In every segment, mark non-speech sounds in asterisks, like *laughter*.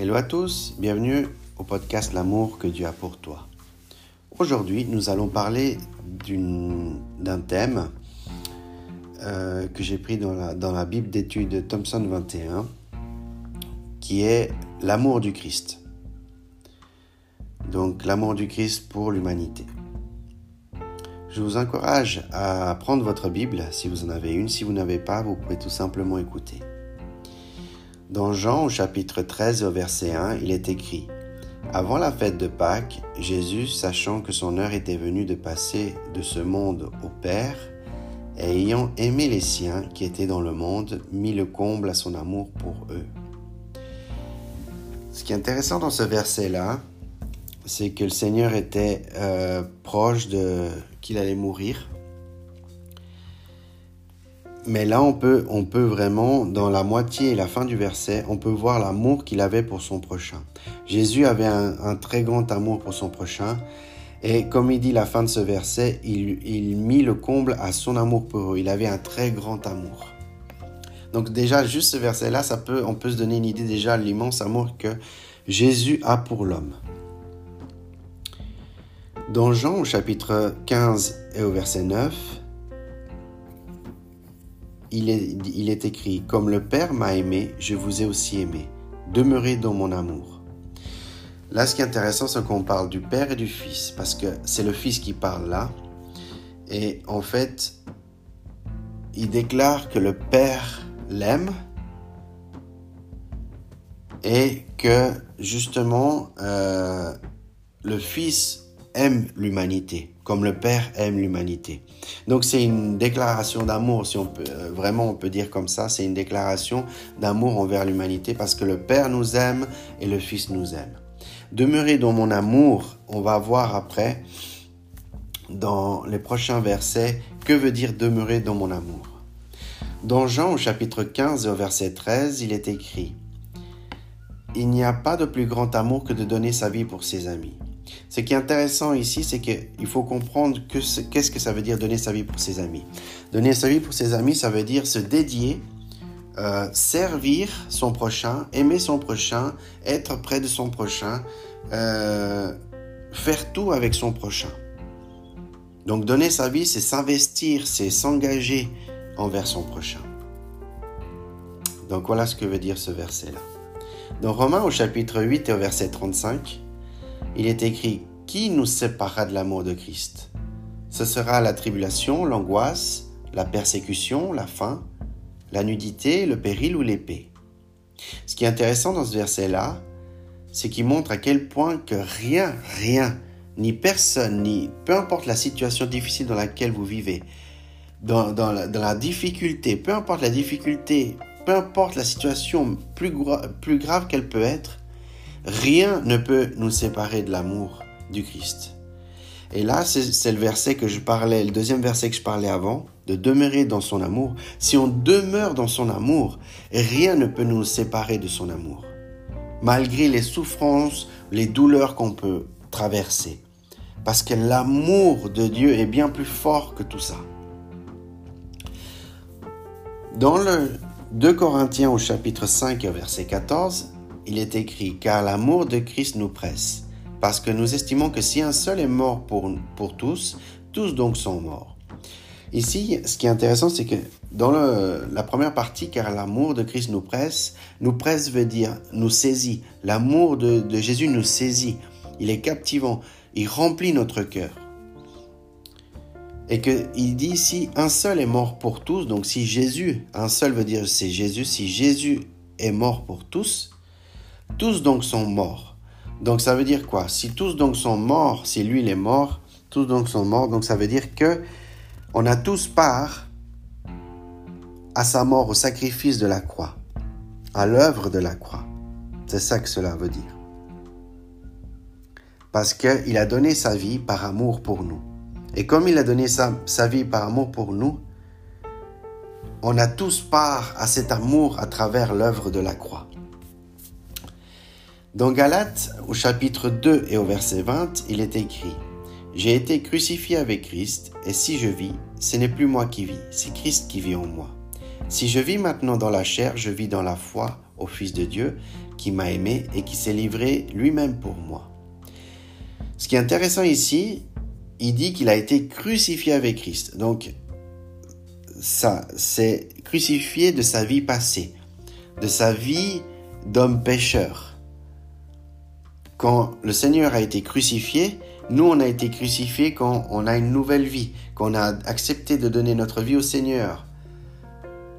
Hello à tous, bienvenue au podcast L'amour que Dieu a pour toi. Aujourd'hui, nous allons parler d'un thème euh, que j'ai pris dans la, dans la Bible d'études Thomson 21, qui est l'amour du Christ. Donc l'amour du Christ pour l'humanité. Je vous encourage à prendre votre Bible si vous en avez une. Si vous n'avez pas, vous pouvez tout simplement écouter. Dans Jean au chapitre 13 au verset 1, il est écrit Avant la fête de Pâques, Jésus, sachant que son heure était venue de passer de ce monde au Père, et ayant aimé les siens qui étaient dans le monde, mit le comble à son amour pour eux. Ce qui est intéressant dans ce verset-là, c'est que le Seigneur était euh, proche de qu'il allait mourir. Mais là, on peut, on peut vraiment, dans la moitié et la fin du verset, on peut voir l'amour qu'il avait pour son prochain. Jésus avait un, très grand amour pour son prochain. Et comme il dit la fin de ce verset, il, il mit le comble à son amour pour eux. Il avait un très grand amour. Donc déjà, juste ce verset-là, ça peut, on peut se donner une idée déjà de l'immense amour que Jésus a pour l'homme. Dans Jean au chapitre 15 et au verset 9, il est, écrit, Comme le Père m'a aimé, je vous ai aussi aimé. Demeurez dans mon amour. Là, ce qui est intéressant, c'est qu'on parle du Père et du Fils, parce que c'est le Fils qui parle là. Et en fait, il déclare que le Père l'aime et que justement, euh, le Fils aime l'humanité, comme le Père aime l'humanité. Donc c'est une déclaration d'amour, si on peut euh, vraiment on peut dire comme ça, c'est une déclaration d'amour envers l'humanité parce que le Père nous aime et le Fils nous aime. Demeurer dans mon amour, on va voir après dans les prochains versets que veut dire demeurer dans mon amour. Dans Jean au chapitre 15 et au verset 13, il est écrit Il n'y a pas de plus grand amour que de donner sa vie pour ses amis. Ce qui est intéressant ici, c'est qu'il faut comprendre qu'est-ce que ça veut dire donner sa vie pour ses amis. Donner sa vie pour ses amis, ça veut dire se dédier, euh, servir son prochain, aimer son prochain, être près de son prochain, euh, faire tout avec son prochain. Donc donner sa vie, c'est s'investir, c'est s'engager envers son prochain. Donc voilà ce que veut dire ce verset-là. Dans Romains au chapitre 8 et au verset 35, il est écrit Qui nous séparera de l'amour de Christ? Ce sera la tribulation, l'angoisse, la persécution, la faim, la nudité, le péril ou l'épée. Ce qui est intéressant dans ce verset-là, c'est qu'il montre à quel point que rien, rien, ni personne, ni peu importe la situation difficile dans laquelle vous vivez, dans, la, difficulté, peu importe la difficulté, peu importe la situation plus, plus grave qu'elle peut être, Rien ne peut nous séparer de l'amour du Christ. Et là, c'est le verset que je parlais, le deuxième verset que je parlais avant, de demeurer dans son amour. Si on demeure dans son amour, rien ne peut nous séparer de son amour. Malgré les souffrances, les douleurs qu'on peut traverser. Parce que l'amour de Dieu est bien plus fort que tout ça. Dans le 2 Corinthiens au chapitre 5 verset 14, il est écrit, car l'amour de Christ nous presse, parce que nous estimons que si un seul est mort pour, pour tous, tous donc sont morts. Ici, ce qui est intéressant, c'est que dans la première partie, car l'amour de Christ nous presse, nous presse veut dire nous saisit. L'amour de, de Jésus nous saisit. Il est captivant. Il remplit notre cœur. Et qu'il dit ici, un seul est mort pour tous. Donc si Jésus, un seul veut dire c'est Jésus, si Jésus est mort pour tous, tous donc sont morts. Donc ça veut dire quoi? Si tous donc sont morts, si lui il est mort, tous donc sont morts, donc ça veut dire que on a tous part à sa mort, au sacrifice de la croix, à l'œuvre de la croix. C'est ça que cela veut dire. Parce qu'il a donné sa vie par amour pour nous. Et comme il a donné sa, sa vie par amour pour nous, on a tous part à cet amour à travers l'œuvre de la croix. Dans Galates, au chapitre 2 et au verset 20, il est écrit J'ai été crucifié avec Christ, et si je vis, ce n'est plus moi qui vis, c'est Christ qui vit en moi. Si je vis maintenant dans la chair, je vis dans la foi au Fils de Dieu qui m'a aimé et qui s'est livré lui-même pour moi. Ce qui est intéressant ici, il dit qu'il a été crucifié avec Christ. Donc, ça, c'est crucifié de sa vie passée, de sa vie d'homme pécheur. Quand le Seigneur a été crucifié, nous, on a été crucifiés quand on a une nouvelle vie, quand on a accepté de donner notre vie au Seigneur.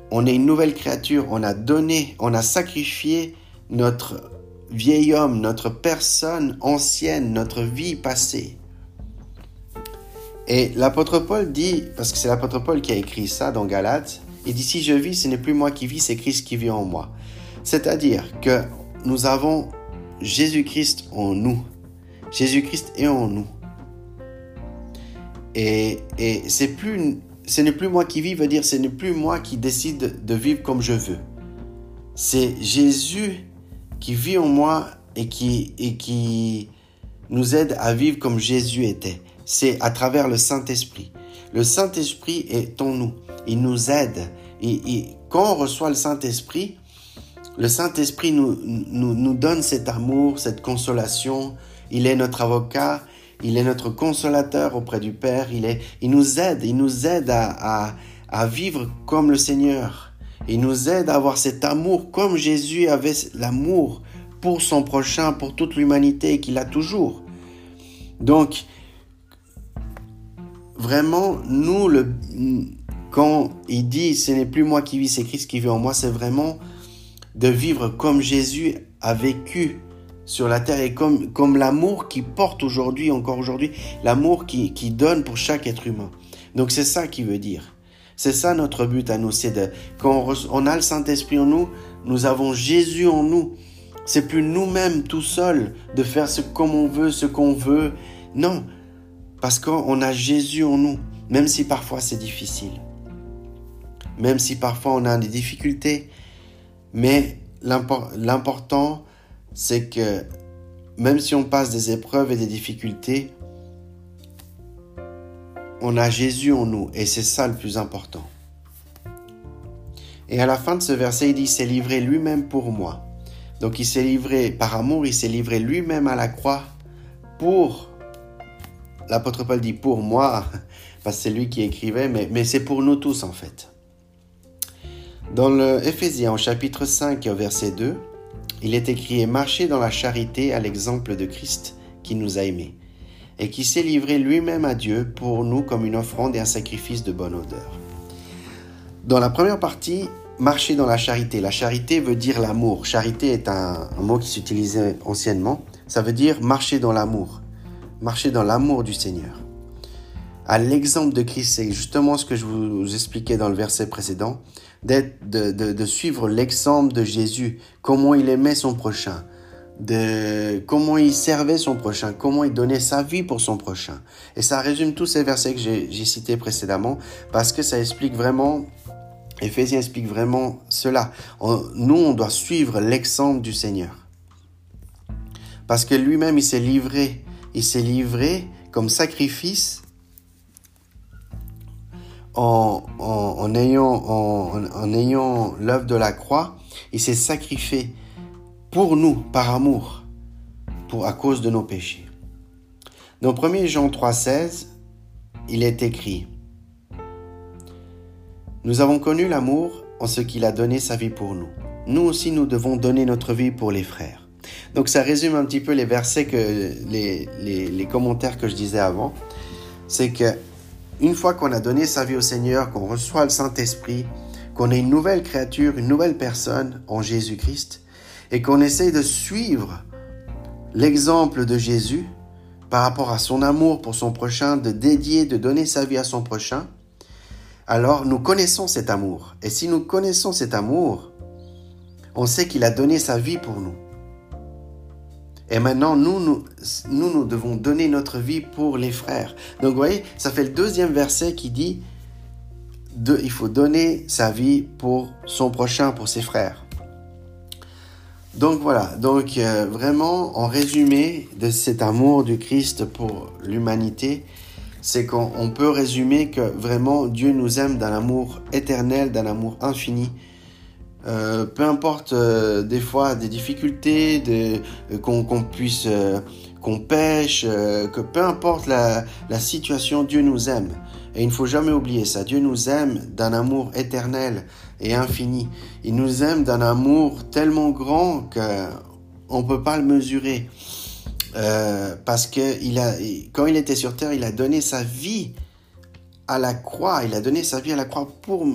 On est une nouvelle créature, on a donné, on a sacrifié notre vieil homme, notre personne ancienne, notre vie passée. Et l'apôtre Paul dit, parce que c'est l'apôtre Paul qui a écrit ça dans Galates, il dit si je vis, ce n'est plus moi qui vis, c'est Christ qui vit en moi. C'est-à-dire que nous avons Jésus-Christ en nous. Jésus-Christ est en nous. Et, et c'est plus, ce n'est plus moi qui vis, veut dire ce n'est plus moi qui décide de vivre comme je veux. C'est Jésus qui vit en moi et qui, et qui nous aide à vivre comme Jésus était. C'est à travers le Saint-Esprit. Le Saint-Esprit est en nous. Il nous aide. Et, quand on reçoit le Saint-Esprit, le Saint-Esprit nous, nous, nous, donne cet amour, cette consolation. Il est notre avocat, il est notre consolateur auprès du Père. Il, est, il nous aide, il nous aide à, à, à vivre comme le Seigneur. Il nous aide à avoir cet amour comme Jésus avait l'amour pour son prochain, pour toute l'humanité qu'il a toujours. Donc, vraiment, nous, le, quand il dit ce n'est plus moi qui vis, c'est Christ qui vit en moi, c'est vraiment de vivre comme Jésus a vécu sur la terre et comme, comme l'amour qui porte aujourd'hui, encore aujourd'hui, l'amour qui, qui donne pour chaque être humain. Donc c'est ça qui veut dire. C'est ça notre but à nous, c'est de, quand on, a le Saint-Esprit en nous, nous avons Jésus en nous. C'est plus nous-mêmes tout seuls de faire ce comme on veut, ce qu'on veut. Non, parce qu'on a Jésus en nous, même si parfois c'est difficile. Même si parfois on a des difficultés. Mais l'important, c'est que même si on passe des épreuves et des difficultés, on a Jésus en nous et c'est ça le plus important. Et à la fin de ce verset, il dit, il s'est livré lui-même pour moi. Donc il s'est livré par amour, il s'est livré lui-même à la croix pour, l'apôtre Paul dit pour moi, *laughs* parce que c'est lui qui écrivait, mais, mais c'est pour nous tous en fait. Dans le Éphésiens au chapitre 5 au verset 2, il est écrit Marchez dans la charité à l'exemple de Christ qui nous a aimés et qui s'est livré lui-même à Dieu pour nous comme une offrande et un sacrifice de bonne odeur. Dans la première partie, marcher dans la charité. La charité veut dire l'amour. Charité est un, mot qui s'utilisait anciennement. Ça veut dire marcher dans l'amour. Marcher dans l'amour du Seigneur. À l'exemple de Christ, c'est justement ce que je vous expliquais dans le verset précédent, de, de suivre l'exemple de Jésus, comment il aimait son prochain, de comment il servait son prochain, comment il donnait sa vie pour son prochain. Et ça résume tous ces versets que j'ai cités précédemment parce que ça explique vraiment, Éphésiens explique vraiment cela. nous, on doit suivre l'exemple du Seigneur. Parce que lui-même, il s'est livré, il s'est livré comme sacrifice en, ayant, en ayant l'œuvre de la croix, il s'est sacrifié pour nous, par amour, pour, à cause de nos péchés. Dans 1 Jean 3,16, il est écrit Nous avons connu l'amour en ce qu'il a donné sa vie pour nous. Nous aussi, nous devons donner notre vie pour les frères. Donc ça résume un petit peu les versets que les, les commentaires que je disais avant. C'est que une fois qu'on a donné sa vie au Seigneur, qu'on reçoit le Saint-Esprit, qu'on est une nouvelle créature, une nouvelle personne en Jésus-Christ, et qu'on essaye de suivre l'exemple de Jésus par rapport à son amour pour son prochain, de dédier, de donner sa vie à son prochain, alors nous connaissons cet amour. Et si nous connaissons cet amour, on sait qu'il a donné sa vie pour nous. Et maintenant, nous nous, nous, nous devons donner notre vie pour les frères. Donc, vous voyez, ça fait le deuxième verset qui dit, de, il faut donner sa vie pour son prochain, pour ses frères. Donc voilà, donc euh, vraiment en résumé de cet amour du Christ pour l'humanité, c'est qu'on peut résumer que vraiment Dieu nous aime d'un amour éternel, d'un amour infini, euh, peu importe euh, des fois des difficultés, de, qu'on, puisse, qu'on pêche, que peu importe la, situation, Dieu nous aime. Et il ne faut jamais oublier ça. Dieu nous aime d'un amour éternel et infini. Il nous aime d'un amour tellement grand qu'on ne peut pas le mesurer. Euh, parce que quand il était sur terre, il a donné sa vie à la croix. Il a donné sa vie à la croix pour,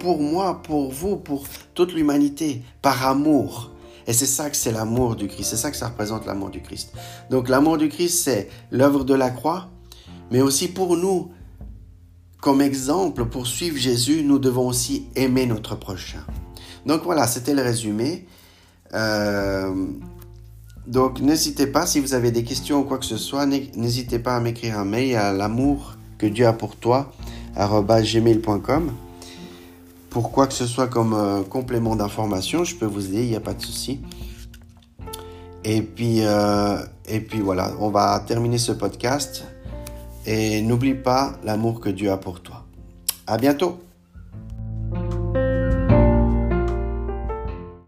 pour moi, pour vous, pour toute l'humanité, par amour. Et c'est ça que c'est l'amour du Christ. C'est ça que ça représente l'amour du Christ. Donc l'amour du Christ, c'est l'œuvre de la croix, mais aussi pour nous, comme exemple, pour suivre Jésus, nous devons aussi aimer notre prochain. Donc voilà, c'était le résumé. Euh, donc n'hésitez pas, si vous avez des questions ou quoi que ce soit, n'hésitez pas à m'écrire un mail à l'amour que Dieu a pour toi, gmail.com. Pour quoi que ce soit comme euh, complément d'information, je peux vous aider, il n'y a pas de souci. Et puis, euh, et puis voilà, on va terminer ce podcast. Et n'oublie pas l'amour que Dieu a pour toi. À bientôt!